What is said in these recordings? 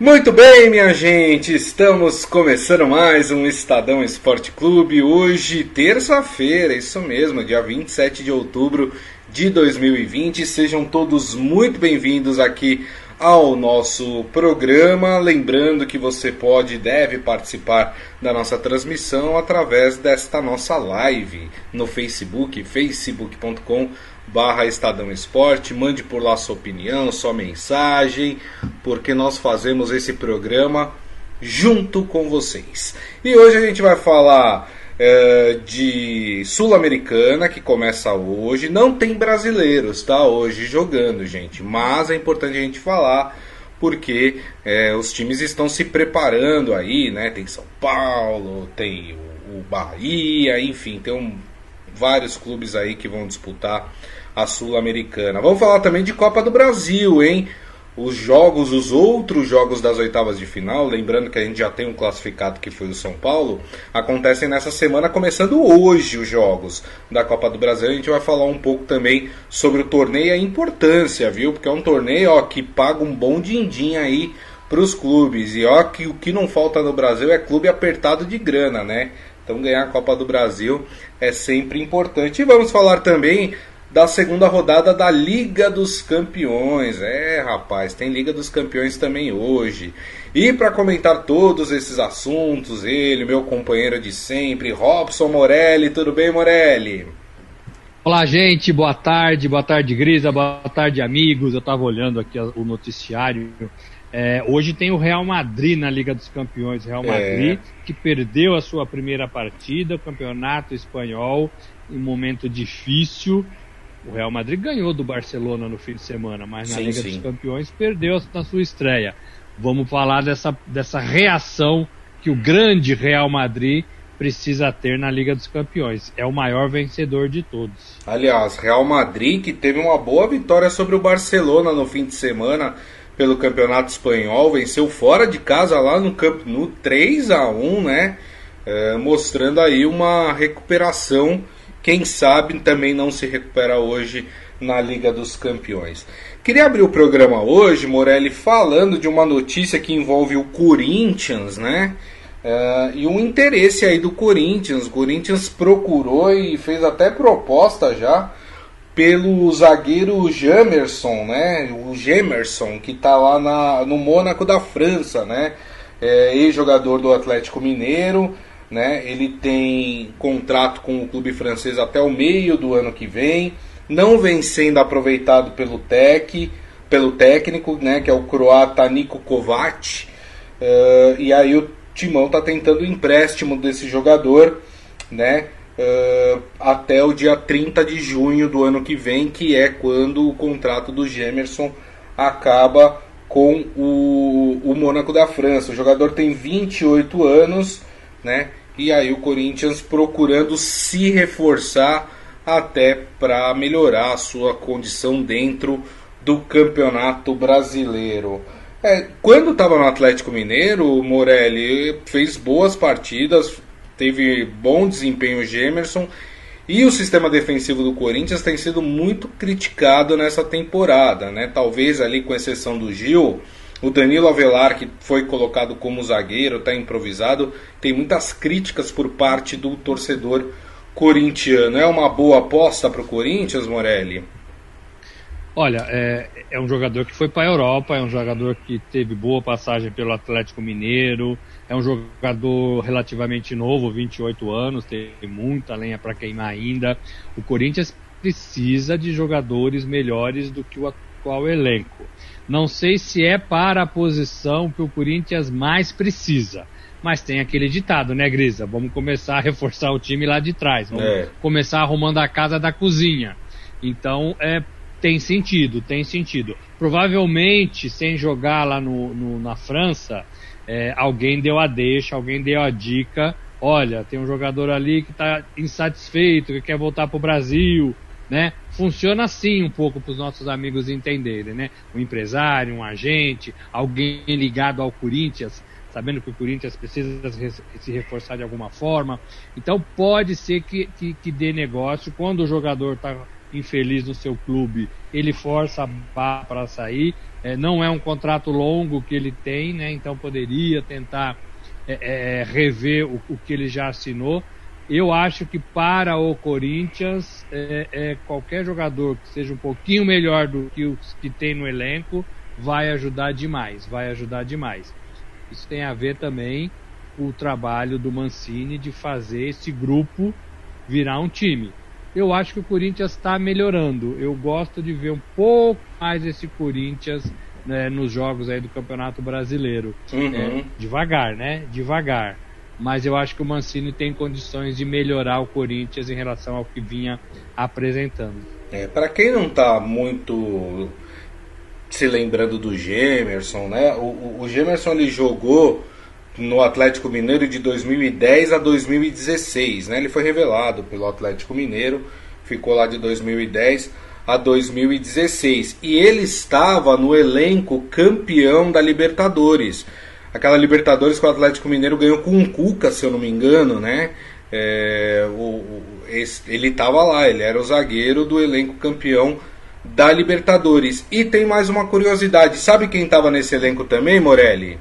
Muito bem, minha gente, estamos começando mais um Estadão Esporte Clube. Hoje, terça-feira, isso mesmo, dia 27 de outubro de 2020. Sejam todos muito bem-vindos aqui ao nosso programa. Lembrando que você pode e deve participar da nossa transmissão através desta nossa live no Facebook, facebook.com barra Estadão Esporte, mande por lá sua opinião, sua mensagem, porque nós fazemos esse programa junto com vocês. E hoje a gente vai falar é, de Sul-Americana, que começa hoje. Não tem brasileiros, tá? Hoje jogando, gente. Mas é importante a gente falar porque é, os times estão se preparando aí, né? Tem São Paulo, tem o, Bahia, enfim, tem um, vários clubes aí que vão disputar a Sul-Americana. Vamos falar também de Copa do Brasil, hein? Os jogos, os outros jogos das oitavas de final, lembrando que a gente já tem um classificado que foi o São Paulo, acontecem nessa semana, começando hoje os jogos da Copa do Brasil. A gente vai falar um pouco também sobre o torneio e a importância, viu? Porque é um torneio ó, que paga um bom din-din aí para os clubes. E ó, que o que não falta no Brasil é clube apertado de grana, né? Então ganhar a Copa do Brasil é sempre importante. E vamos falar também da segunda rodada da Liga dos Campeões. É, rapaz, tem Liga dos Campeões também hoje. E para comentar todos esses assuntos, ele, meu companheiro de sempre, Robson Morelli. Tudo bem, Morelli? Olá, gente. Boa tarde. Boa tarde, Grisa. Boa tarde, amigos. Eu estava olhando aqui o noticiário. É, hoje tem o Real Madrid na Liga dos Campeões. Real Madrid, é. que perdeu a sua primeira partida, o campeonato espanhol, em um momento difícil. O Real Madrid ganhou do Barcelona no fim de semana, mas na sim, Liga sim. dos Campeões perdeu na sua estreia. Vamos falar dessa, dessa reação que o grande Real Madrid precisa ter na Liga dos Campeões. É o maior vencedor de todos. Aliás, Real Madrid que teve uma boa vitória sobre o Barcelona no fim de semana pelo Campeonato Espanhol, venceu fora de casa lá no Camp no 3 a 1, né? É, mostrando aí uma recuperação quem sabe também não se recupera hoje na Liga dos Campeões. Queria abrir o programa hoje, Morelli, falando de uma notícia que envolve o Corinthians, né? Uh, e um interesse aí do Corinthians. O Corinthians procurou e fez até proposta já pelo zagueiro Jamerson, né? O Gemerson, que está lá na, no Mônaco da França, né? É, Ex-jogador do Atlético Mineiro né? Ele tem contrato com o clube francês até o meio do ano que vem, não vem sendo aproveitado pelo Tec, pelo técnico, né? Que é o croata Niko Kovac. Uh, e aí o Timão está tentando o empréstimo desse jogador, né? Uh, até o dia 30 de junho do ano que vem, que é quando o contrato do Gemerson acaba com o, o Mônaco da França. O jogador tem 28 anos, né? E aí o Corinthians procurando se reforçar até para melhorar a sua condição dentro do Campeonato Brasileiro. É, quando estava no Atlético Mineiro, o Morelli fez boas partidas, teve bom desempenho o Gemerson e o sistema defensivo do Corinthians tem sido muito criticado nessa temporada, né? Talvez ali com exceção do Gil, o Danilo Avelar, que foi colocado como zagueiro, está improvisado, tem muitas críticas por parte do torcedor corintiano. É uma boa aposta para o Corinthians, Morelli? Olha, é, é um jogador que foi para a Europa, é um jogador que teve boa passagem pelo Atlético Mineiro, é um jogador relativamente novo, 28 anos, tem muita lenha para queimar ainda. O Corinthians precisa de jogadores melhores do que o atual elenco. Não sei se é para a posição que o Corinthians mais precisa. Mas tem aquele ditado, né, Grisa? Vamos começar a reforçar o time lá de trás. Vamos é. começar arrumando a casa da cozinha. Então, é, tem sentido, tem sentido. Provavelmente, sem jogar lá no, no na França, é, alguém deu a deixa, alguém deu a dica. Olha, tem um jogador ali que está insatisfeito, que quer voltar para o Brasil né? Funciona assim um pouco para os nossos amigos entenderem, né? Um empresário, um agente, alguém ligado ao Corinthians, sabendo que o Corinthians precisa se reforçar de alguma forma. Então pode ser que, que, que dê negócio quando o jogador está infeliz no seu clube, ele força para sair. É, não é um contrato longo que ele tem, né? Então poderia tentar é, é, rever o, o, que ele já assinou. Eu acho que para o Corinthians, é, é, qualquer jogador que seja um pouquinho melhor do que os que tem no elenco vai ajudar demais, vai ajudar demais. Isso tem a ver também com o trabalho do Mancini de fazer esse grupo virar um time. Eu acho que o Corinthians está melhorando. Eu gosto de ver um pouco mais esse Corinthians né, nos jogos aí do Campeonato Brasileiro. Uhum. É, devagar, né? Devagar. Mas eu acho que o Mancini tem condições de melhorar o Corinthians em relação ao que vinha apresentando. É, para quem não está muito se lembrando do Gemerson, né? O, o Gemerson ele jogou no Atlético Mineiro de 2010 a 2016, né? Ele foi revelado pelo Atlético Mineiro, ficou lá de 2010 a 2016 e ele estava no elenco campeão da Libertadores. Aquela Libertadores que o Atlético Mineiro ganhou com um Cuca, se eu não me engano, né? É, o, o, esse, ele estava lá, ele era o zagueiro do elenco campeão da Libertadores. E tem mais uma curiosidade: sabe quem estava nesse elenco também, Morelli?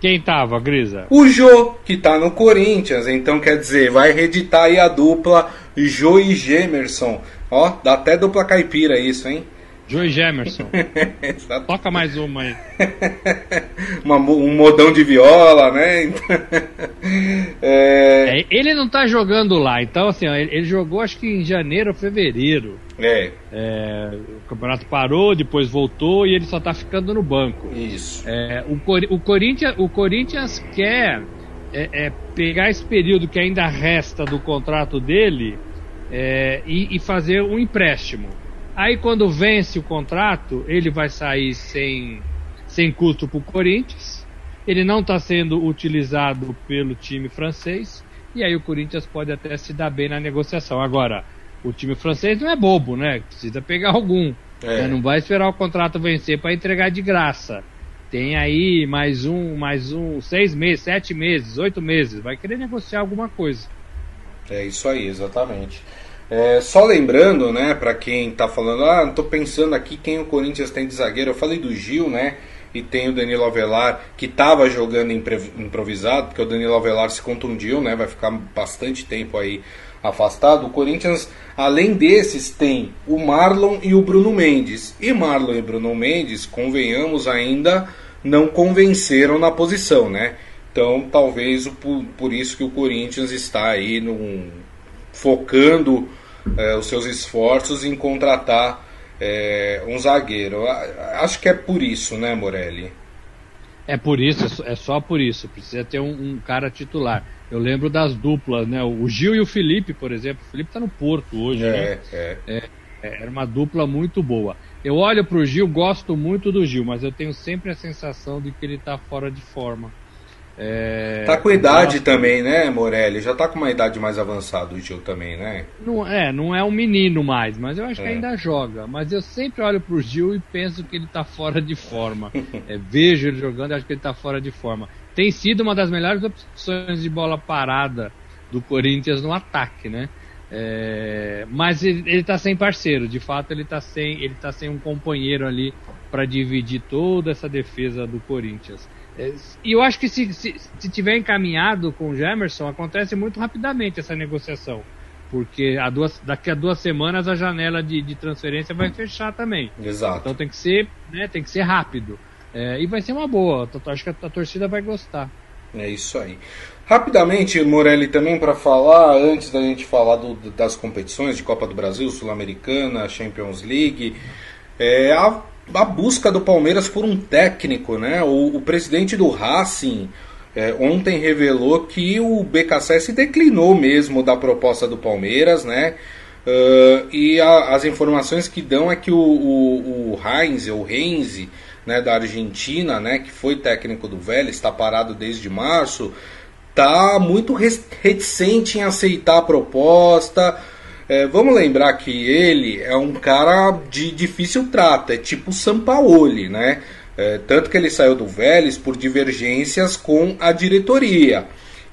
Quem tava, Grisa? O Jô, que tá no Corinthians. Então, quer dizer, vai reeditar aí a dupla Jô e Gemerson. Ó, dá até dupla caipira isso, hein? Joey Gemerson. Toca mais uma aí. uma, um modão de viola, né? é... É, ele não tá jogando lá, então assim, ó, ele, ele, jogou acho que em janeiro ou fevereiro. É. é. O campeonato parou, depois voltou e ele só tá ficando no banco. Isso. É, o, Cor, o, Corinthians, o Corinthians quer é, é, pegar esse período que ainda resta do contrato dele e, e fazer um empréstimo. Aí quando vence o contrato, ele vai sair sem, sem custo para o Corinthians. Ele não está sendo utilizado pelo time francês. E aí o Corinthians pode até se dar bem na negociação. Agora, o time francês não é bobo, né? Precisa pegar algum. É. Né? Não vai esperar o contrato vencer para entregar de graça. Tem aí mais um, mais um, seis meses, sete meses, oito meses. Vai querer negociar alguma coisa. É isso aí, exatamente. É, só lembrando, né, para quem tá falando, ah, tô pensando aqui quem o Corinthians tem de zagueiro. Eu falei do Gil, né? E tem o Danilo Avelar, que estava jogando improvisado, porque o Danilo Avelar se contundiu, né? Vai ficar bastante tempo aí afastado. O Corinthians, além desses, tem o Marlon e o Bruno Mendes. E Marlon e Bruno Mendes, convenhamos, ainda não convenceram na posição, né? Então, talvez por, por isso que o Corinthians está aí num, focando é, os seus esforços em contratar é, um zagueiro. Acho que é por isso, né, Morelli? É por isso, é só por isso. Precisa ter um, um, cara titular. Eu lembro das duplas, né? O Gil e o Felipe, por exemplo. O Felipe está no Porto hoje, é, né? É. é. Era uma dupla muito boa. Eu olho para o Gil, gosto muito do Gil, mas eu tenho sempre a sensação de que ele está fora de forma. É, tá com idade também, né, Morelli? Já tá com uma idade mais avançada o Gil também, né? Não é, não é um menino mais, mas eu acho é. que ainda joga. Mas eu sempre olho pro Gil e penso que ele tá fora de forma. é, vejo ele jogando e acho que ele tá fora de forma. Tem sido uma das melhores opções de bola parada do Corinthians no ataque, né? É, mas ele, ele tá sem parceiro, de fato ele tá sem, ele tá sem um companheiro ali para dividir toda essa defesa do Corinthians. E eu acho que se, se, se tiver encaminhado com o Jamerson, acontece muito rapidamente essa negociação. Porque a duas, daqui a duas semanas a janela de, de transferência vai fechar também. Exato. Então tem que ser, né, tem que ser rápido. É, e vai ser uma boa. Acho que a, a torcida vai gostar. É isso aí. Rapidamente, Morelli, também para falar, antes da gente falar do, das competições de Copa do Brasil, Sul-Americana, Champions League, é, a a busca do Palmeiras por um técnico, né? O, o presidente do Racing é, ontem revelou que o BKSS declinou mesmo da proposta do Palmeiras, né? Uh, e a, as informações que dão é que o, o, o Heinz, o Heinze, né, da Argentina, né, que foi técnico do Vélez, está parado desde março, tá muito reticente em aceitar a proposta. É, vamos lembrar que ele é um cara de difícil trato, é tipo Sampaoli, né? É, tanto que ele saiu do Vélez por divergências com a diretoria.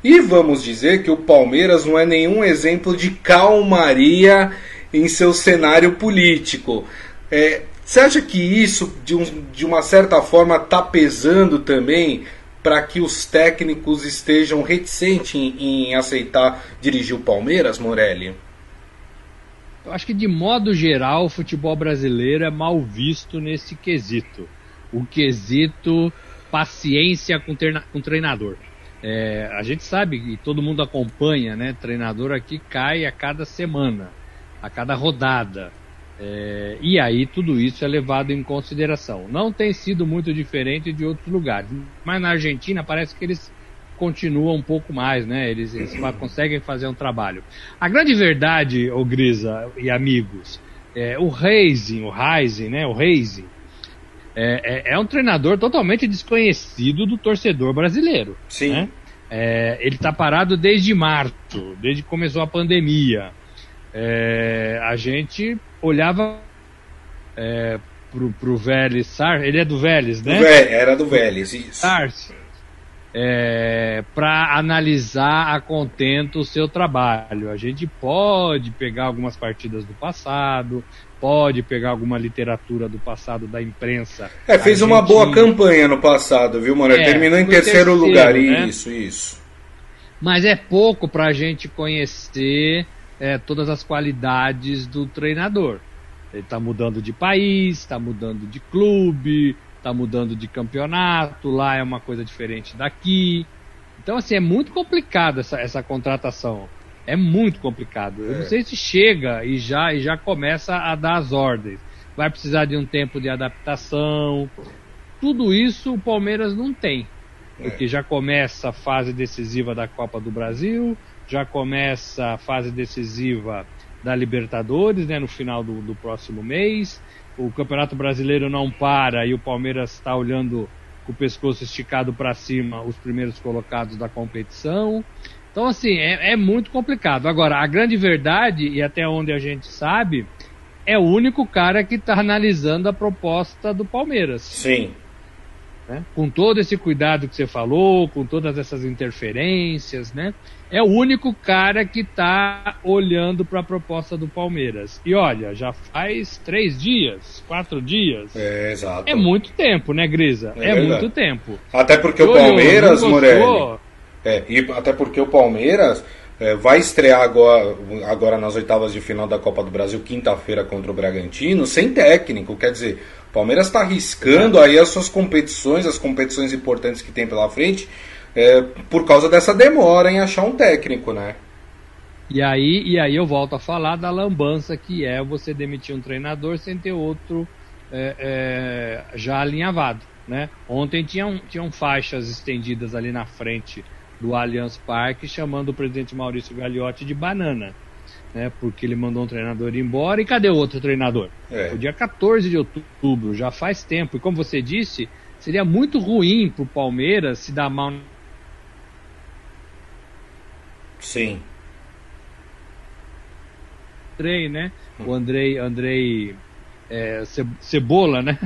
E vamos dizer que o Palmeiras não é nenhum exemplo de calmaria em seu cenário político. É, você acha que isso, de, um, de uma certa forma, está pesando também para que os técnicos estejam reticentes em, em aceitar dirigir o Palmeiras, Morelli? Eu acho que, de modo geral, o futebol brasileiro é mal visto nesse quesito. O quesito paciência com, com treinador. É, a gente sabe e todo mundo acompanha, né? Treinador aqui cai a cada semana, a cada rodada. É, e aí tudo isso é levado em consideração. Não tem sido muito diferente de outros lugares, mas na Argentina parece que eles continuam um pouco mais, né? Eles, eles conseguem fazer um trabalho. A grande verdade, o Grisa e amigos, é, o Reising, o Reising, né? O Reising é, é, é, um treinador totalmente desconhecido do torcedor brasileiro. Sim. Né? É, ele está parado desde março, desde que começou a pandemia. É, a gente olhava é, pro, pro Vélez Sar, ele é do Vélez, né? Do Vélez, era do Vélez, isso. Sars, é, para analisar a contento o seu trabalho. A gente pode pegar algumas partidas do passado, pode pegar alguma literatura do passado da imprensa. É, fez uma boa campanha no passado, viu, mano? É, Terminou em terceiro, terceiro lugar, né? isso, isso. Mas é pouco para a gente conhecer é, todas as qualidades do treinador. Ele está mudando de país, está mudando de clube, está mudando de campeonato, lá é uma coisa diferente daqui. Então, assim, é muito complicado essa, essa contratação. É muito complicado. Eu não é. sei se chega e já, e já começa a dar as ordens. Vai precisar de um tempo de adaptação. Tudo isso o Palmeiras não tem. É. Porque já começa a fase decisiva da Copa do Brasil, já começa a fase decisiva da Libertadores, né, no final do, do próximo mês o Campeonato Brasileiro não para e o Palmeiras está olhando com o pescoço esticado para cima os primeiros colocados da competição. Então, assim, é, é, muito complicado. Agora, a grande verdade, e até onde a gente sabe, é o único cara que está analisando a proposta do Palmeiras. Sim. Né? Com todo esse cuidado que você falou, com todas essas interferências, né? é o único cara que está olhando para a proposta do Palmeiras. E olha, já faz três dias, quatro dias. É, exato. É muito tempo, né, Grisa? É, é muito tempo. Até porque o Palmeiras, Morelli. É, e até porque o Palmeiras é, vai estrear agora, agora nas oitavas de final da Copa do Brasil, quinta-feira contra o Bragantino, sem técnico. Quer dizer, o Palmeiras está arriscando aí as suas competições, as competições importantes que tem pela frente é, por causa dessa demora em achar um técnico, né? E aí, e aí eu volto a falar da lambança que é você demitir um treinador sem ter outro é, é, já alinhavado. Né? Ontem tinham, tinham faixas estendidas ali na frente do Allianz Parque chamando o presidente Maurício Gagliotti de banana. Né, porque ele mandou um treinador embora e cadê o outro treinador? É. O dia 14 de outubro, já faz tempo. E como você disse, seria muito ruim para o Palmeiras se dar mal Sim. Andrei, né? O Andrei, Andrei é, Cebola, né?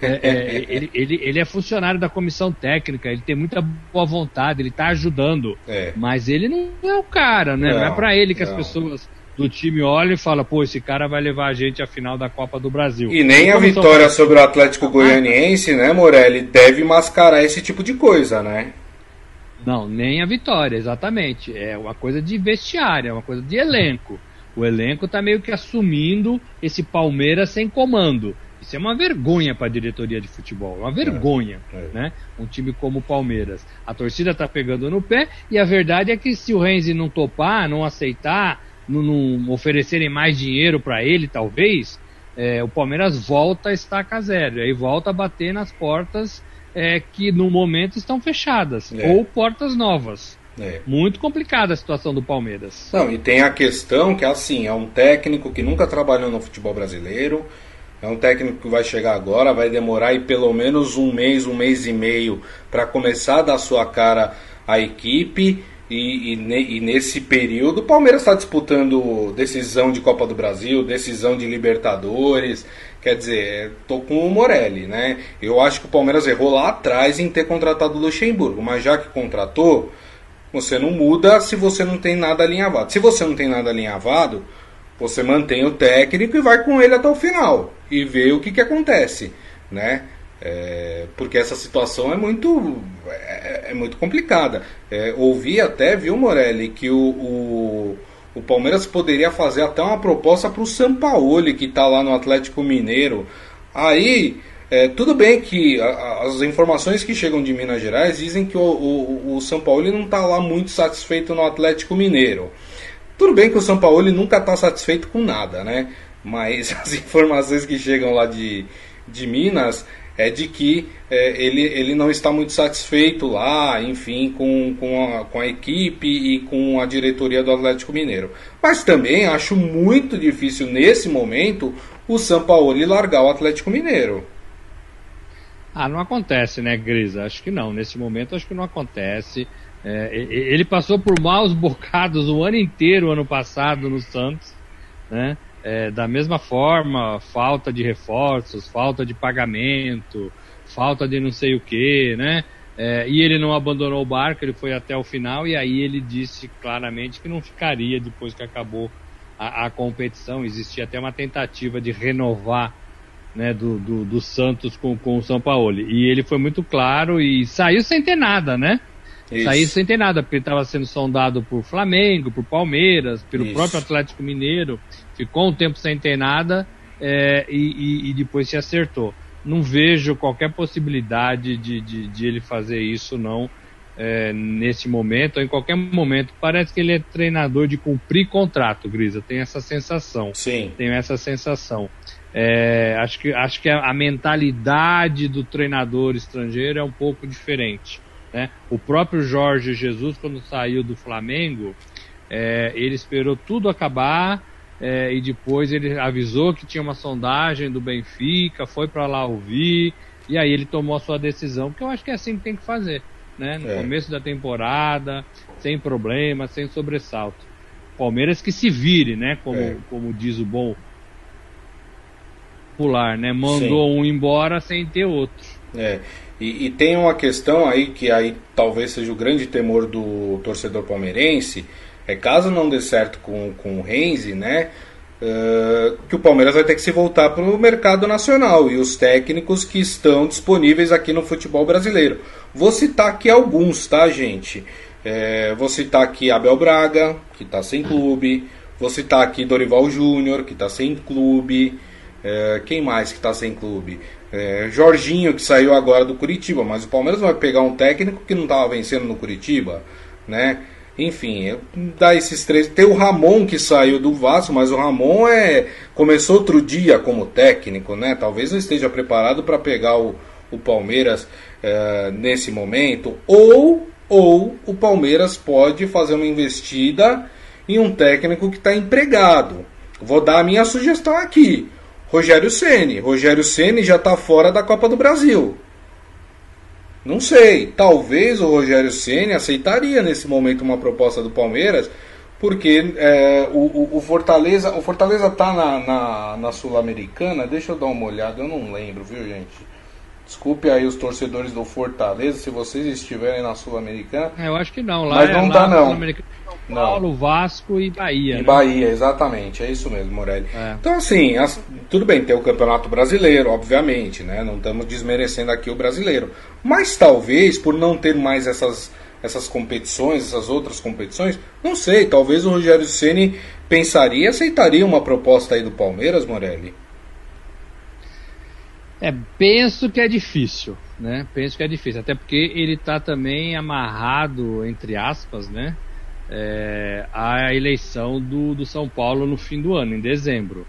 É, é, ele, ele, ele é funcionário da comissão técnica, ele tem muita boa vontade, ele está ajudando. É. Mas ele não é o cara, né? Não, não é para ele que não. as pessoas do time olham e falam, pô, esse cara vai levar a gente à final da Copa do Brasil. E nem a vitória sobre o Atlético Goianiense, né, Morelli, deve mascarar esse tipo de coisa, né? Não, nem a vitória, exatamente. É uma coisa de vestiário, é uma coisa de elenco. O elenco está meio que assumindo esse Palmeiras sem comando. Isso é uma vergonha para a diretoria de futebol, uma vergonha, é, é. né? Um time como o Palmeiras. A torcida está pegando no pé e a verdade é que se o Renzi não topar, não aceitar, não, não oferecerem mais dinheiro para ele, talvez, é, o Palmeiras volta a estaca zero, e aí volta a bater nas portas é, que no momento estão fechadas, é. ou portas novas. É. Muito complicada a situação do Palmeiras. Não, e tem a questão que assim, é um técnico que nunca trabalhou no futebol brasileiro, é um técnico que vai chegar agora, vai demorar aí pelo menos um mês, um mês e meio para começar a dar sua cara à equipe. E, e, e nesse período o Palmeiras está disputando decisão de Copa do Brasil, decisão de Libertadores, Quer dizer, tô com o Morelli, né? Eu acho que o Palmeiras errou lá atrás em ter contratado o Luxemburgo, mas já que contratou, você não muda se você não tem nada alinhavado. Se você não tem nada alinhavado, você mantém o técnico e vai com ele até o final e vê o que, que acontece, né? É, porque essa situação é muito é, é muito complicada. É, ouvi até, viu, Morelli, que o, o, o Palmeiras poderia fazer até uma proposta para o Sampaoli, que está lá no Atlético Mineiro. Aí, é, tudo bem que a, as informações que chegam de Minas Gerais dizem que o, o, o São Paulo não está lá muito satisfeito no Atlético Mineiro. Tudo bem que o São Paulo nunca está satisfeito com nada, né? Mas as informações que chegam lá de, de Minas é de que é, ele, ele não está muito satisfeito lá, enfim, com, com, a, com a equipe e com a diretoria do Atlético Mineiro. Mas também acho muito difícil nesse momento o São Paulo largar o Atlético Mineiro. Ah, não acontece, né, Grisa? Acho que não. Nesse momento, acho que não acontece. É, ele passou por maus bocados o ano inteiro, ano passado, no Santos, né? É, da mesma forma, falta de reforços, falta de pagamento, falta de não sei o que, né? É, e ele não abandonou o barco, ele foi até o final e aí ele disse claramente que não ficaria depois que acabou a, a competição. Existia até uma tentativa de renovar né, do, do, do, Santos com, com o São Paulo. E ele foi muito claro e saiu sem ter nada, né? Isso. Sem ter nada, porque estava sendo sondado por Flamengo, por Palmeiras, pelo Isso. próprio Atlético Mineiro. Ficou um tempo sem ter nada é, e, e, e, depois se acertou. Não vejo qualquer possibilidade de, de, de ele fazer isso, não, é, nesse momento, ou em qualquer momento. Parece que ele é treinador de cumprir contrato, Grisa. Tem essa sensação. Sim. Tenho essa sensação. É, acho que, acho que a, a, mentalidade do treinador estrangeiro é um pouco diferente. Né? O próprio Jorge Jesus, quando saiu do Flamengo, é, ele esperou tudo acabar é, e depois ele avisou que tinha uma sondagem do Benfica, foi para lá ouvir e aí ele tomou a sua decisão, que eu acho que é assim que tem que fazer. Né? No é. começo da temporada, sem problema, sem sobressalto. Palmeiras que se vire, né? Como, é. como diz o bom popular, né? Mandou Sim. um embora sem ter outro. É. E, e, tem uma questão aí que aí talvez seja o grande temor do torcedor palmeirense, é caso não dê certo com, com o Renzi, né? Uh, que o Palmeiras vai ter que se voltar para o mercado nacional e os técnicos que estão disponíveis aqui no futebol brasileiro. Vou citar aqui alguns, tá, gente? É, vou citar aqui Abel Braga, que está sem clube. Vou citar aqui Dorival Júnior, que está sem clube. É, quem mais que está sem clube? É, Jorginho, que saiu agora do Curitiba, mas o Palmeiras vai pegar um técnico que não estava vencendo no Curitiba, né? Enfim, dá esses três. Tem o Ramon que saiu do Vasco, mas o Ramon é começou outro dia como técnico, né? Talvez não esteja preparado para pegar o, o Palmeiras é, nesse momento. Ou, ou o Palmeiras pode fazer uma investida em um técnico que está empregado. Vou dar a minha sugestão aqui. Rogério Ceni. Rogério Ceni já está fora da Copa do Brasil. Não sei. Talvez o Rogério Ceni aceitaria nesse momento uma proposta do Palmeiras, porque é, o, o, Fortaleza, o Fortaleza tá na, na, na Sul-Americana. Deixa eu dar uma olhada. Eu não lembro, viu, gente? Desculpe aí os torcedores do Fortaleza se vocês estiverem na Sul-Americana. É, eu acho que não. Lá Mas não é, tá não. São Paulo, não. Vasco e Bahia. E né? Bahia, exatamente. É isso mesmo, Morelli. É. Então assim, as, tudo bem, tem o Campeonato Brasileiro, obviamente, né? Não estamos desmerecendo aqui o brasileiro. Mas talvez, por não ter mais essas, essas competições, essas outras competições, não sei, talvez o Rogério Ceni pensaria e aceitaria uma proposta aí do Palmeiras, Morelli. É, penso que é difícil, né? Penso que é difícil, até porque ele está também amarrado, entre aspas, né? É, a eleição do, do São Paulo no fim do ano, em dezembro.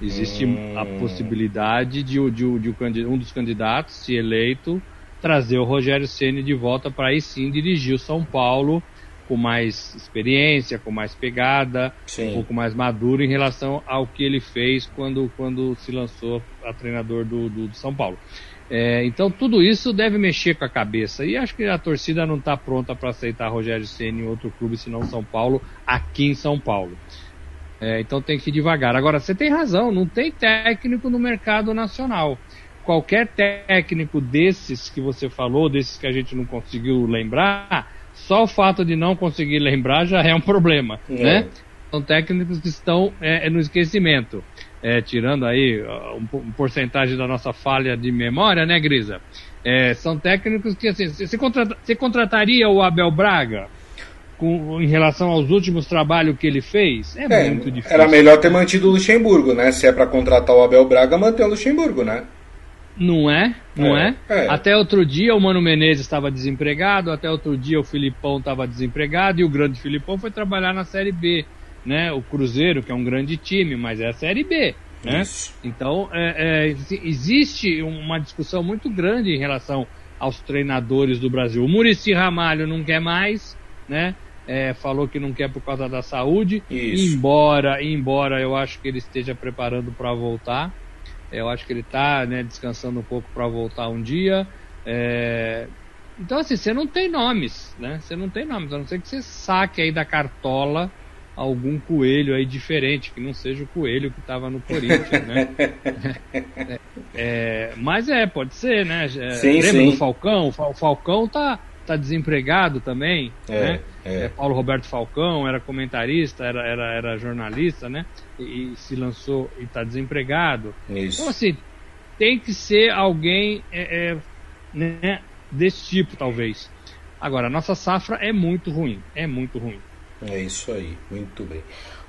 Existe hum. a possibilidade de, de, de, um dos candidatos, se eleito, trazer o Rogério Ceni de volta para aí sim dirigir o São Paulo com mais experiência, com mais pegada, Sim. um pouco mais maduro em relação ao que ele fez quando, quando se lançou a treinador do, do, do São Paulo. É, então tudo isso deve mexer com a cabeça e acho que a torcida não está pronta para aceitar Rogério Ceni em outro clube senão São Paulo aqui em São Paulo. É, então tem que ir devagar. Agora você tem razão, não tem técnico no mercado nacional. Qualquer técnico desses que você falou, desses que a gente não conseguiu lembrar, só o fato de não conseguir lembrar já é um problema, é. né? são técnicos que estão é, é no esquecimento. É, tirando aí um, um, porcentagem da nossa falha de memória, né, Grisa? É, são técnicos que, assim, você, contrata, você contrataria o Abel Braga com, em relação aos últimos trabalhos que ele fez? É, é muito difícil. Era melhor ter mantido o Luxemburgo, né? Se é para contratar o Abel Braga, manter o Luxemburgo, né? Não é? Não é, é? é? Até outro dia o Mano Menezes estava desempregado, até outro dia o Filipão estava desempregado e o grande Filipão foi trabalhar na Série B, né? O Cruzeiro, que é um grande time, mas é a Série B. Né? Então, é, é, existe uma discussão muito grande em relação aos treinadores do Brasil. O Murici Ramalho não quer mais, né? É, falou que não quer por causa da saúde. Isso. Embora, embora eu acho que ele esteja preparando para voltar. Eu acho que ele está né, descansando um pouco para voltar um dia. É... Então, assim, você não tem nomes, né? Você não tem nomes, a não ser que você saque aí da cartola algum coelho aí diferente, que não seja o coelho que estava no Corinthians, né? é, é, mas é, pode ser, né? É, sim, lembra sim. do Falcão? O Falcão tá, tá desempregado também, é, né? É. é. Paulo Roberto Falcão era comentarista, era, era, era jornalista, né? E, e se lançou e está desempregado. Isso. Então, assim, tem que ser alguém é, é, né, desse tipo, talvez. Agora, a nossa safra é muito ruim, é muito ruim. É isso aí, muito bem.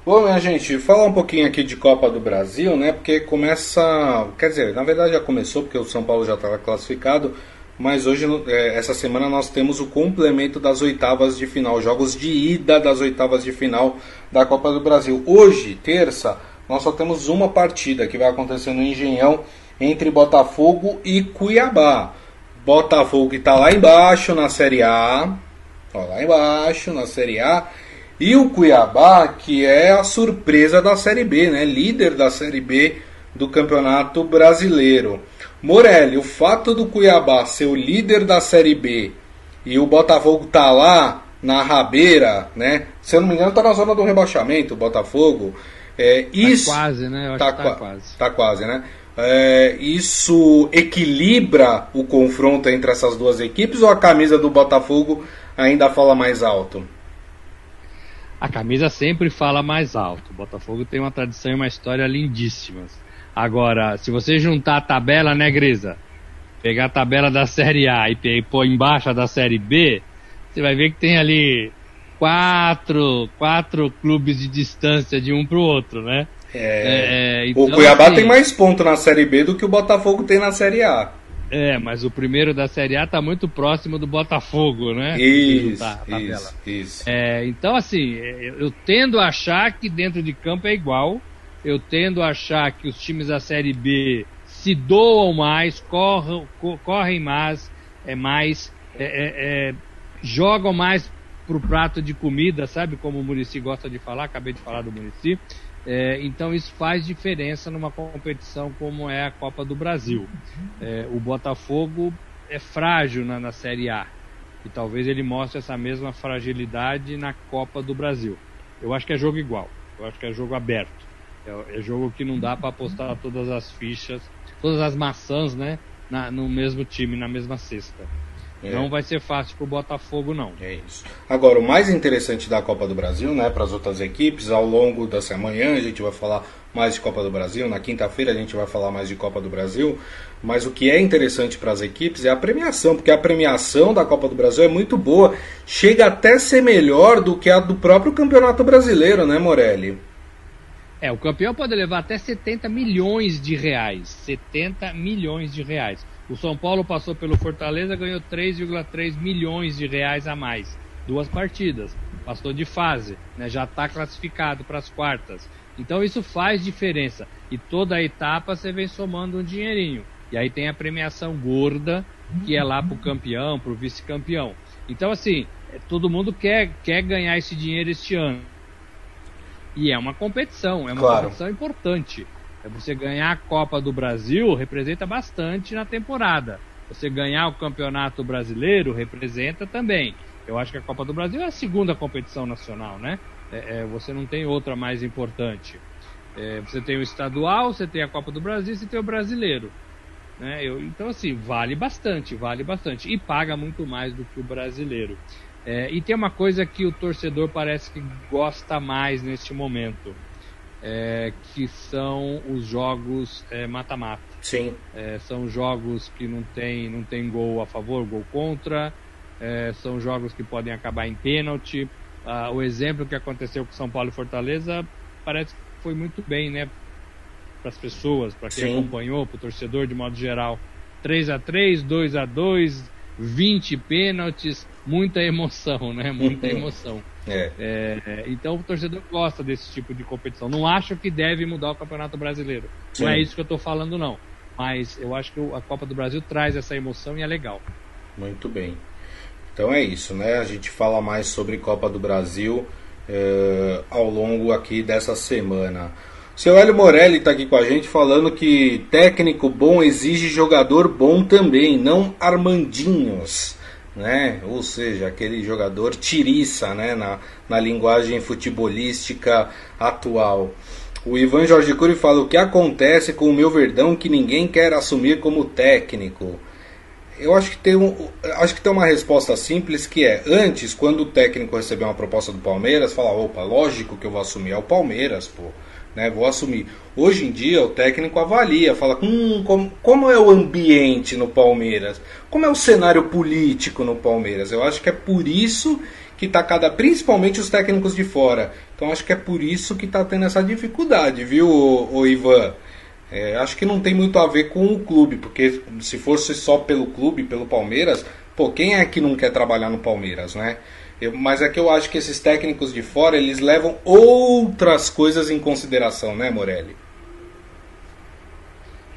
Bom, minha gente, falar um pouquinho aqui de Copa do Brasil, né? Porque começa. Quer dizer, na verdade já começou, porque o São Paulo já estava classificado. Mas hoje, é, essa semana, nós temos o complemento das oitavas de final, jogos de ida das oitavas de final da Copa do Brasil. Hoje, terça, nós só temos uma partida que vai acontecer no Engenhão entre Botafogo e Cuiabá. Botafogo está lá embaixo na Série A, ó, lá embaixo na Série A, e o Cuiabá que é a surpresa da Série B, né? Líder da Série B do Campeonato Brasileiro. Morelli, o fato do Cuiabá ser o líder da Série B e o Botafogo tá lá na rabeira, né? Se eu não me engano, tá na zona do rebaixamento, o Botafogo. É, tá isso, quase, né? Eu tá, tá quase. Tá quase, né? É, isso equilibra o confronto entre essas duas equipes ou a camisa do Botafogo ainda fala mais alto? A camisa sempre fala mais alto. O Botafogo tem uma tradição e uma história lindíssimas. Agora, se você juntar a tabela, né, Grisa? Pegar a tabela da Série A e pôr embaixo da Série B, você vai ver que tem ali quatro, quatro clubes de distância de um pro outro, né? É, é, então, o Cuiabá assim, tem mais pontos na Série B do que o Botafogo tem na Série A. É, mas o primeiro da Série A tá muito próximo do Botafogo, né? Isso, isso, isso. É, então, assim, eu, eu tendo a achar que dentro de campo é igual, eu tendo a achar que os times da Série B se doam mais, correm, correm mais, é mais, é, é, é, jogam mais pro prato de comida, sabe? Como o Murici gosta de falar, acabei de falar do Murici. É, então isso faz diferença numa competição como é a Copa do Brasil. É, o Botafogo é frágil na, na Série A e talvez ele mostre essa mesma fragilidade na Copa do Brasil. Eu acho que é jogo igual, eu acho que é jogo aberto. É, é jogo que não dá para apostar todas as fichas, todas as maçãs, né? Na, no mesmo time, na mesma cesta. É. Não vai ser fácil pro Botafogo, não. É isso. Agora, o mais interessante da Copa do Brasil, né, para as outras equipes, ao longo dessa manhã a gente vai falar mais de Copa do Brasil, na quinta-feira a gente vai falar mais de Copa do Brasil, mas o que é interessante para as equipes é a premiação, porque a premiação da Copa do Brasil é muito boa, chega até a ser melhor do que a do próprio Campeonato Brasileiro, né, Morelli? É, o campeão pode levar até 70 milhões de reais. 70 milhões de reais. O São Paulo passou pelo Fortaleza, ganhou 3,3 milhões de reais a mais. Duas partidas. Passou de fase, né? já está classificado para as quartas. Então isso faz diferença. E toda a etapa você vem somando um dinheirinho. E aí tem a premiação gorda, que é lá para o campeão, para o vice-campeão. Então, assim, é, todo mundo quer, quer ganhar esse dinheiro este ano. E é uma competição, é uma claro. competição importante. É você ganhar a Copa do Brasil representa bastante na temporada. Você ganhar o Campeonato Brasileiro representa também. Eu acho que a Copa do Brasil é a segunda competição nacional, né? É, é, você não tem outra mais importante. É, você tem o estadual, você tem a Copa do Brasil, você tem o brasileiro. Né? Eu, então, assim, vale bastante, vale bastante. E paga muito mais do que o brasileiro. É, e tem uma coisa que o torcedor parece que gosta mais neste momento, é, que são os jogos é, mata-mata. Sim. É, são jogos que não tem, não tem gol a favor, gol contra. É, são jogos que podem acabar em pênalti. Ah, o exemplo que aconteceu com São Paulo e Fortaleza parece que foi muito bem, né? Para as pessoas, para quem Sim. acompanhou, para o torcedor de modo geral. 3 a 3 2 a 2 20 pênaltis, muita emoção, né? Muita emoção. É. É, então o torcedor gosta desse tipo de competição. Não acho que deve mudar o Campeonato Brasileiro. Sim. Não é isso que eu estou falando, não. Mas eu acho que a Copa do Brasil traz essa emoção e é legal. Muito bem. Então é isso, né? A gente fala mais sobre Copa do Brasil é, ao longo aqui dessa semana. Seu Hélio Morelli está aqui com a gente falando que técnico bom exige jogador bom também, não Armandinhos, né? Ou seja, aquele jogador tiriça, né? Na, na linguagem futebolística atual. O Ivan Jorge Cury fala o que acontece com o meu Verdão que ninguém quer assumir como técnico. Eu acho que tem um, acho que tem uma resposta simples que é antes, quando o técnico receber uma proposta do Palmeiras, falar, opa, lógico que eu vou assumir é o Palmeiras, pô né? Vou assumir. Hoje em dia o técnico avalia, fala hum, como, como é o ambiente no Palmeiras, como é o cenário político no Palmeiras. Eu acho que é por isso que está cada, principalmente os técnicos de fora. Então acho que é por isso que está tendo essa dificuldade, viu, Ivan? É, acho que não tem muito a ver com o clube, porque se fosse só pelo clube, pelo Palmeiras, pô, quem é que não quer trabalhar no Palmeiras, né? Eu, mas é que eu acho que esses técnicos de fora, eles levam outras coisas em consideração, né, Morelli?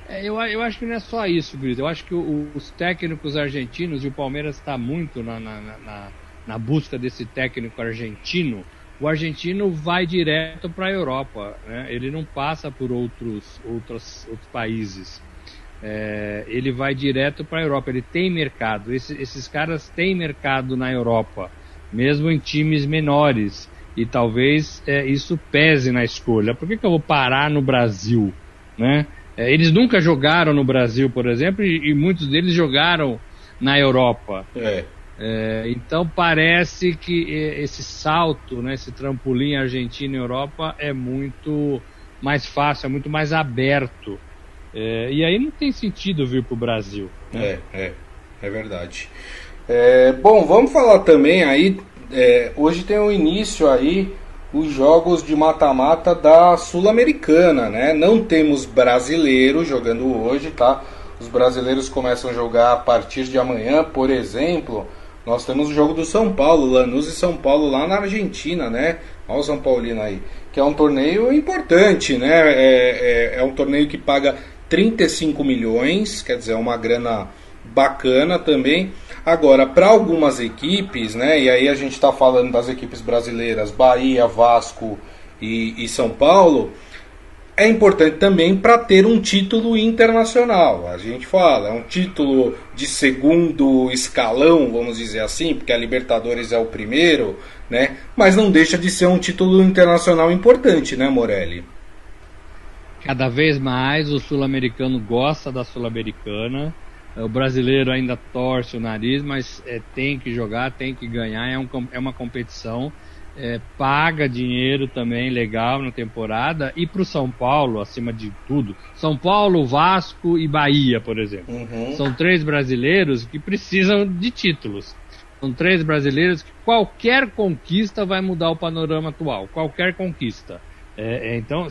É, eu, eu acho que não é só isso, Brito. Eu acho que o, os técnicos argentinos, e o Palmeiras está muito na, na, na, na, busca desse técnico argentino, o argentino vai direto para a Europa. Né? Ele não passa por outros, outros, outros países. É, ele vai direto para a Europa. Ele tem mercado. Esse, esses caras têm mercado na Europa mesmo em times menores. E talvez é, isso pese na escolha. Por que, que eu vou parar no Brasil? Né? É, eles nunca jogaram no Brasil, por exemplo, e, e muitos deles jogaram na Europa. É. É, então parece que esse salto, né, esse trampolim Argentina-Europa é muito mais fácil, é muito mais aberto. É, e aí não tem sentido vir para o Brasil. Né? É, é, é verdade. É, bom, vamos falar também aí. É, hoje tem o início aí os jogos de mata-mata da Sul-Americana, né? Não temos brasileiro jogando hoje, tá? Os brasileiros começam a jogar a partir de amanhã, por exemplo. Nós temos o jogo do São Paulo, Lanús e São Paulo lá na Argentina, né? Olha o São Paulino aí. Que é um torneio importante, né? É, é, é um torneio que paga 35 milhões, quer dizer, é uma grana bacana também. Agora, para algumas equipes, né, e aí a gente está falando das equipes brasileiras, Bahia, Vasco e, e São Paulo, é importante também para ter um título internacional. A gente fala, é um título de segundo escalão, vamos dizer assim, porque a Libertadores é o primeiro, né? Mas não deixa de ser um título internacional importante, né, Morelli? Cada vez mais o sul-americano gosta da sul-americana o brasileiro ainda torce o nariz, mas é, tem que jogar, tem que ganhar. É, um, é uma competição, é, paga dinheiro também legal na temporada. E para o São Paulo, acima de tudo, São Paulo, Vasco e Bahia, por exemplo. Uhum. São três brasileiros que precisam de títulos. São três brasileiros que qualquer conquista vai mudar o panorama atual. Qualquer conquista. É, é então,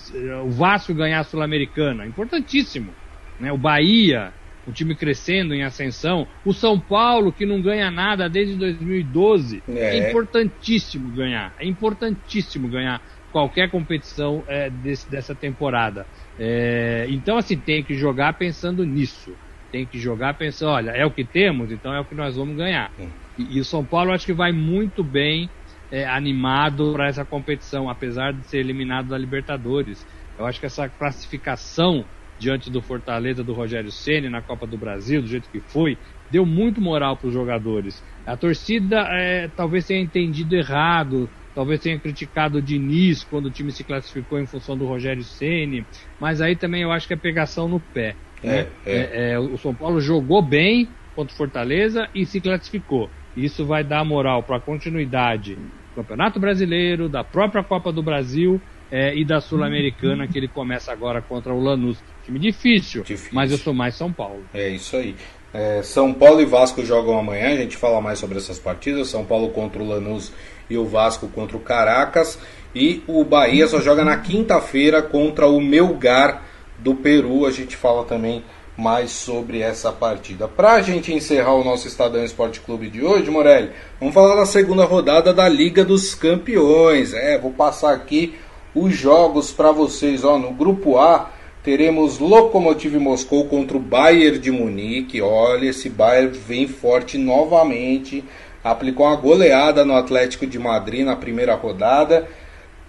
o Vasco ganhar a Sul-Americana, importantíssimo. Né? O Bahia o time crescendo em ascensão. O São Paulo, que não ganha nada desde 2012, é, é importantíssimo ganhar. É importantíssimo ganhar qualquer competição é, desse, dessa temporada. É, então, assim, tem que jogar pensando nisso. Tem que jogar pensando, olha, é o que temos, então é o que nós vamos ganhar. E, e o São Paulo acho que vai muito bem é, animado para essa competição, apesar de ser eliminado da Libertadores. Eu acho que essa classificação diante do Fortaleza do Rogério Ceni na Copa do Brasil, do jeito que foi, deu muito moral para os jogadores. A torcida é, talvez tenha entendido errado, talvez tenha criticado o Diniz quando o time se classificou em função do Rogério Ceni, mas aí também eu acho que é pegação no pé. Né? É, é. É, o São Paulo jogou bem contra o Fortaleza e se classificou. Isso vai dar moral para a continuidade do Campeonato Brasileiro, da própria Copa do Brasil é, e da Sul-Americana, que ele começa agora contra o Lanús. Time difícil, difícil, mas eu sou mais São Paulo. É isso aí. É, São Paulo e Vasco jogam amanhã, a gente fala mais sobre essas partidas. São Paulo contra o Lanús e o Vasco contra o Caracas. E o Bahia só joga na quinta-feira contra o Melgar do Peru. A gente fala também mais sobre essa partida. Para a gente encerrar o nosso Estadão Esporte Clube de hoje, Morelli, vamos falar da segunda rodada da Liga dos Campeões. É, vou passar aqui os jogos para vocês. Ó, no grupo A teremos Lokomotiv Moscou contra o Bayern de Munique. Olha, esse Bayern vem forte novamente. Aplicou uma goleada no Atlético de Madrid na primeira rodada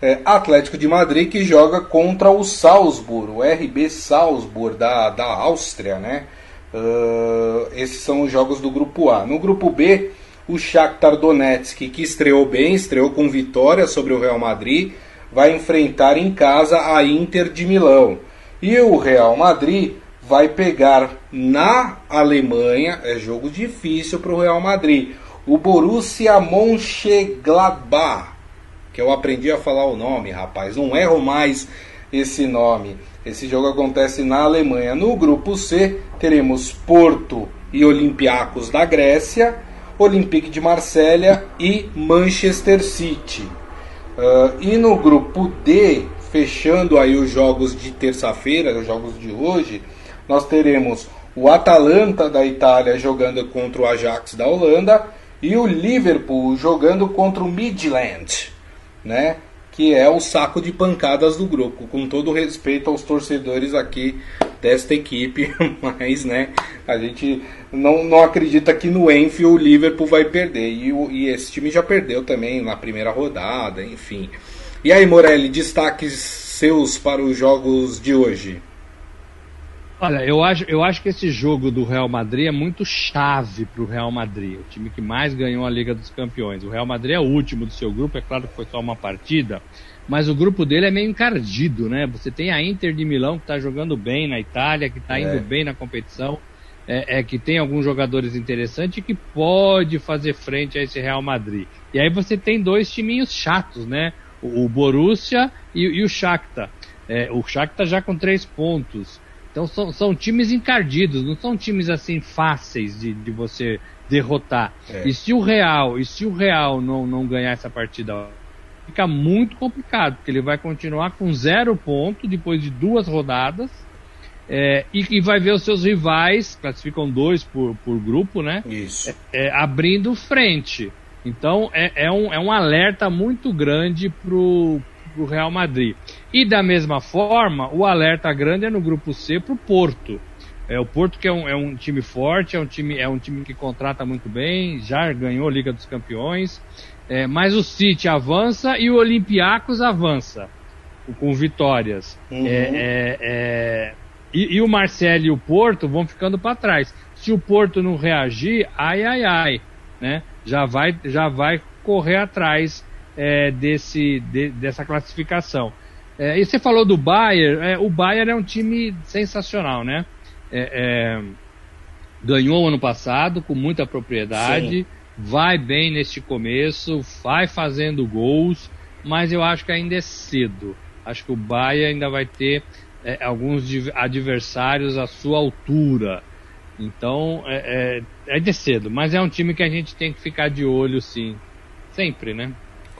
é, Atlético de Madrid que joga contra o Salzburg, o RB Salzburg da, da Áustria, né? Uh, esses são os jogos do grupo A. No grupo B, o Shakhtar Donetsk, que estreou bem, estreou com vitória sobre o Real Madrid, vai enfrentar em casa a Inter de Milão. E o Real Madrid vai pegar na Alemanha, é jogo difícil para o Real Madrid, o Borussia Mönchengladbach que eu aprendi a falar o nome, rapaz. Não erro mais esse nome. Esse jogo acontece na Alemanha. No grupo C, teremos Porto e Olympiacos da Grécia, Olympique de Marselha e Manchester City. Uh, e no grupo D, fechando aí os jogos de terça-feira, os jogos de hoje, nós teremos o Atalanta da Itália jogando contra o Ajax da Holanda e o Liverpool jogando contra o Midland né? Que é o saco de pancadas do grupo, com todo respeito aos torcedores aqui desta equipe, mas né, a gente não, não acredita que no Enfield o Liverpool vai perder. E, e esse time já perdeu também na primeira rodada, enfim. E aí, Morelli, destaques seus para os jogos de hoje? Olha, eu acho, eu acho que esse jogo do Real Madrid é muito chave para o Real Madrid, o time que mais ganhou a Liga dos Campeões. O Real Madrid é o último do seu grupo, é claro que foi só uma partida, mas o grupo dele é meio encardido, né? Você tem a Inter de Milão que está jogando bem na Itália, que está indo é. bem na competição, é, é, que tem alguns jogadores interessantes e que pode fazer frente a esse Real Madrid. E aí você tem dois timinhos chatos, né? O, o Borussia e, e, o Shakhtar. É, o Shakhtar já com três pontos. Então são, são times encardidos, não são times assim fáceis de, de você derrotar. É. E se o Real, e se o Real não, não ganhar essa partida, fica muito complicado, porque ele vai continuar com zero ponto depois de duas rodadas. É, e, e, vai ver os seus rivais, classificam dois por, por grupo, né? Isso. É, é abrindo frente. Então é, é, um, é um alerta muito grande pro, pro Real Madrid. E da mesma forma, o alerta grande é no grupo C para o Porto. É, o Porto que é um, é um, time forte, é um time, é um time que contrata muito bem, já ganhou a Liga dos Campeões. É, mas o City avança e o Olympiacos avança com vitórias. Uhum. É, é, é, e, e, o Marcelo e o Porto vão ficando para trás. Se o Porto não reagir, ai ai ai, né? Já vai, já vai correr atrás é, desse, de, dessa classificação. É, e você falou do Bayern, é, o Bayern é um time sensacional, né? É, é ganhou ano passado com muita propriedade, Sim. vai bem neste começo, vai fazendo gols, mas eu acho que ainda é cedo. Acho que o Bayern ainda vai ter é, alguns adversários à sua altura. Então é, é, é de cedo, mas é um time que a gente tem que ficar de olho, sim. Sempre, né?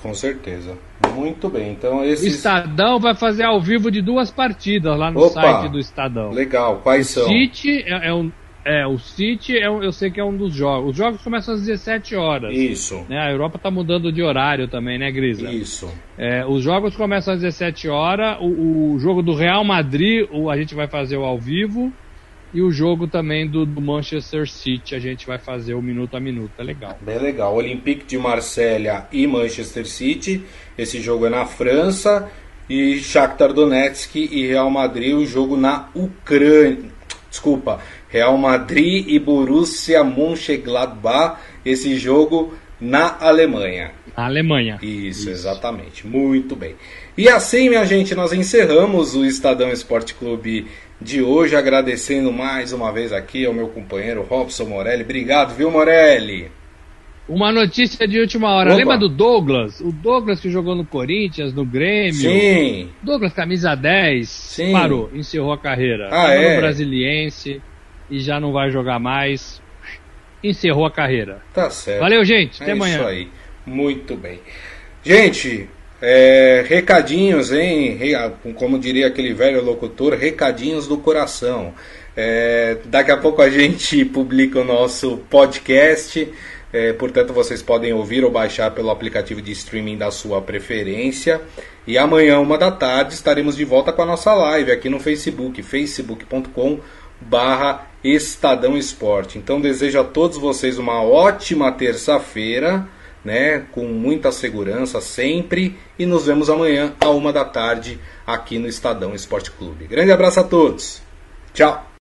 Com certeza. Muito bem. Então. O Estadão vai fazer ao vivo de duas partidas lá no Opa, site do Estadão. Legal. Quais o são? City é, é, um, é o City é um, eu sei que é um dos jogos. Os jogos começam às 17 horas. Isso. Né? A Europa tá mudando de horário também, né, Grisa? Isso. É, os jogos começam às 17 horas. O, o jogo do Real Madrid, o, a gente vai fazer o ao vivo. E o jogo também do, do, Manchester City, a gente vai fazer o minuto a minuto, é legal. Bem legal. Olympique de Marselha e Manchester City. Esse jogo é na França. E Shakhtar Donetsk e Real Madrid, o jogo na Ucrânia. Desculpa, Real Madrid e Borussia Mönchengladbach, esse jogo na Alemanha. Na Alemanha. Isso, Isso, exatamente. Muito bem. E assim, minha gente, nós encerramos o Estadão Esporte Clube de hoje, agradecendo mais uma vez aqui ao meu companheiro Robson Morelli. Obrigado, viu, Morelli? Uma notícia de última hora. Opa. Lembra do Douglas? O Douglas que jogou no Corinthians, no Grêmio. Sim. Douglas, camisa 10. Sim. Parou, encerrou a carreira. Ah, é? no Brasiliense e já não vai jogar mais. Encerrou a carreira. Tá certo. Valeu, gente. Até é amanhã. Isso aí. Muito bem. Gente, é, recadinhos, hein? Como diria aquele velho locutor, recadinhos do coração. É, daqui a pouco a gente publica o nosso podcast. É, portanto, vocês podem ouvir ou baixar pelo aplicativo de streaming da sua preferência. E amanhã, uma da tarde, estaremos de volta com a nossa live aqui no Facebook, facebook.com barra Estadão Esporte. Então desejo a todos vocês uma ótima terça-feira né, com muita segurança sempre. E nos vemos amanhã, à uma da tarde, aqui no Estadão Esporte Clube. Grande abraço a todos. Tchau.